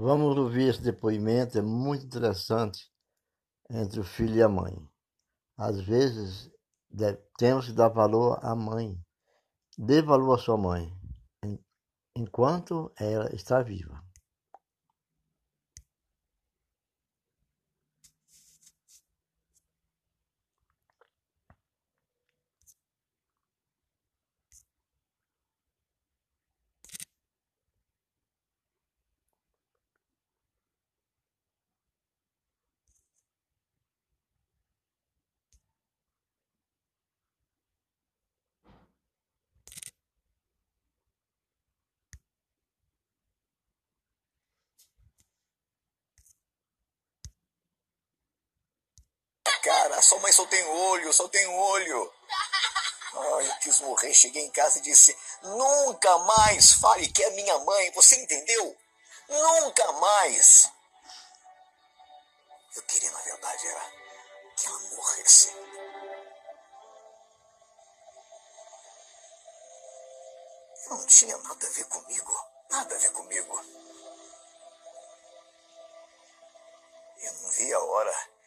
Vamos ouvir esse depoimento, é muito interessante, entre o filho e a mãe. Às vezes, temos que dar valor à mãe. Dê valor à sua mãe, enquanto ela está viva. Sua mãe só tem olho, só tem olho. Ai, eu quis morrer. Cheguei em casa e disse: Nunca mais fale que é minha mãe. Você entendeu? Nunca mais. Eu queria, na verdade, era que ela morresse. Não tinha nada a ver comigo. Nada a ver comigo. Eu não vi a hora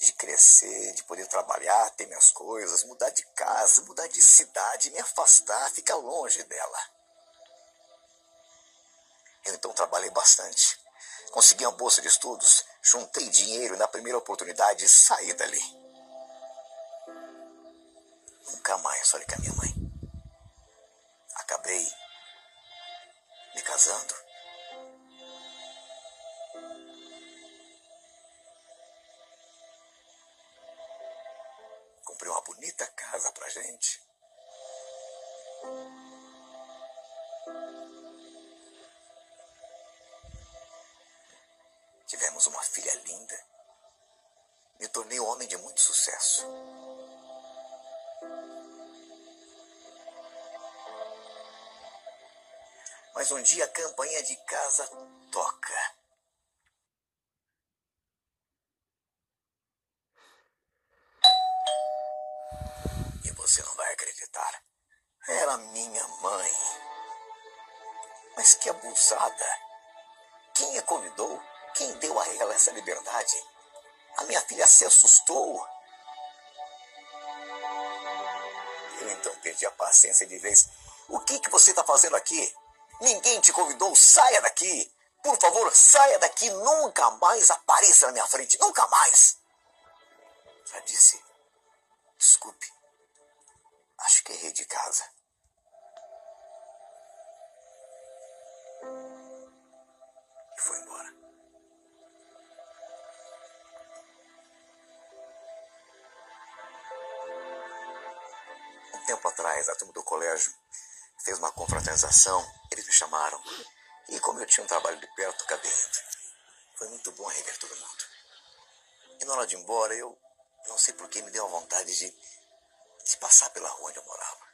de crescer, de poder trabalhar, ter minhas coisas, mudar de casa, mudar de cidade, me afastar, ficar longe dela. Eu então trabalhei bastante. Consegui uma bolsa de estudos, juntei dinheiro e na primeira oportunidade saí dali. Nunca mais falei com a minha mãe. Acabei me casando bonita casa pra gente. Tivemos uma filha linda. Me tornei um homem de muito sucesso. Mas um dia a campanha de casa toca. Você não vai acreditar. Era minha mãe. Mas que abusada. Quem a convidou? Quem deu a ela essa liberdade? A minha filha se assustou. Eu então perdi a paciência de vez. O que, que você está fazendo aqui? Ninguém te convidou, saia daqui. Por favor, saia daqui, nunca mais apareça na minha frente, nunca mais. Já disse, desculpe. Acho que errei de casa. E foi embora. Um tempo atrás, a turma do colégio fez uma confraternização. Eles me chamaram. E como eu tinha um trabalho de perto, acabei indo. Foi muito bom rever todo mundo. E na hora de ir embora, eu não sei por que me deu a vontade de de passar pela rua onde eu morava.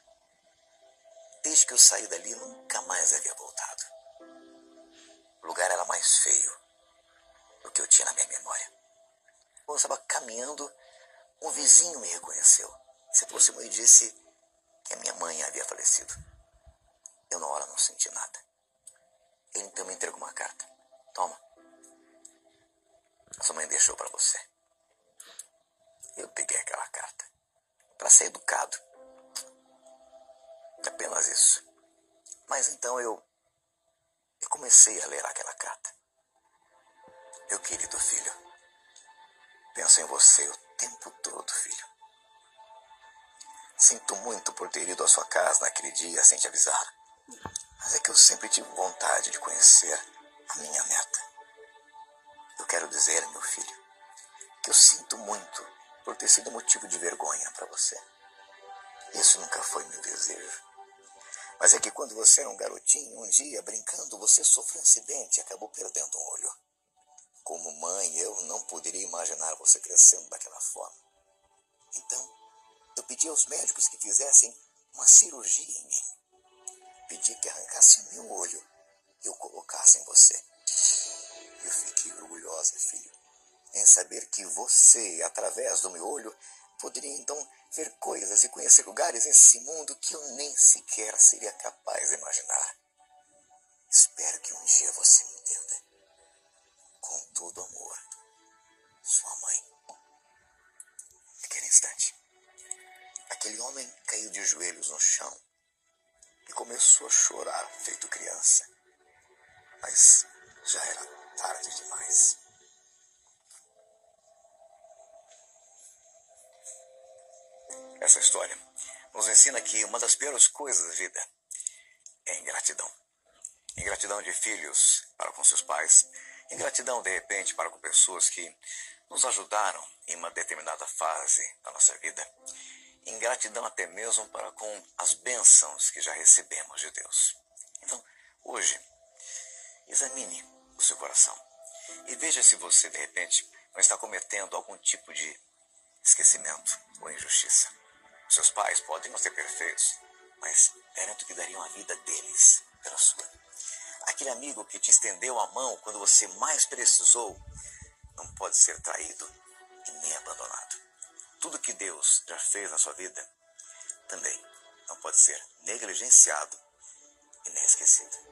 Desde que eu saí dali, nunca mais havia voltado. O lugar era mais feio do que eu tinha na minha memória. Quando eu estava caminhando, um vizinho me reconheceu. Se aproximou e disse que a minha mãe havia falecido. Eu na hora não senti nada. Ele então me entregou uma carta. Toma. A sua mãe deixou para você. Eu peguei aquela carta para ser educado. Apenas isso. Mas então eu, eu comecei a ler aquela carta. Meu querido filho, penso em você o tempo todo, filho. Sinto muito por ter ido à sua casa naquele dia sem te avisar. Mas é que eu sempre tive vontade de conhecer a minha neta. Eu quero dizer, meu filho, que eu sinto muito por ter sido motivo de vergonha para você. Isso nunca foi meu desejo. Mas é que quando você era um garotinho, um dia, brincando, você sofreu um acidente e acabou perdendo um olho. Como mãe, eu não poderia imaginar você crescendo daquela forma. Então, eu pedi aos médicos que fizessem uma cirurgia em mim. Pedi que arrancassem meu olho e o colocassem em você. Eu fiquei orgulhosa, filho em saber que você, através do meu olho, poderia então ver coisas e conhecer lugares nesse mundo que eu nem sequer seria capaz de imaginar. Espero que um dia você me entenda. com todo amor, sua mãe. Naquele instante, aquele homem caiu de joelhos no chão e começou a chorar, feito criança. Mas já era tarde demais. Essa história nos ensina que uma das piores coisas da vida é ingratidão. Ingratidão de filhos para com seus pais, ingratidão de repente para com pessoas que nos ajudaram em uma determinada fase da nossa vida, ingratidão até mesmo para com as bênçãos que já recebemos de Deus. Então, hoje, examine o seu coração e veja se você de repente não está cometendo algum tipo de esquecimento ou injustiça. Seus pais podem não ser perfeitos, mas garanto que dariam a vida deles pela sua. Aquele amigo que te estendeu a mão quando você mais precisou não pode ser traído e nem abandonado. Tudo que Deus já fez na sua vida também não pode ser negligenciado e nem esquecido.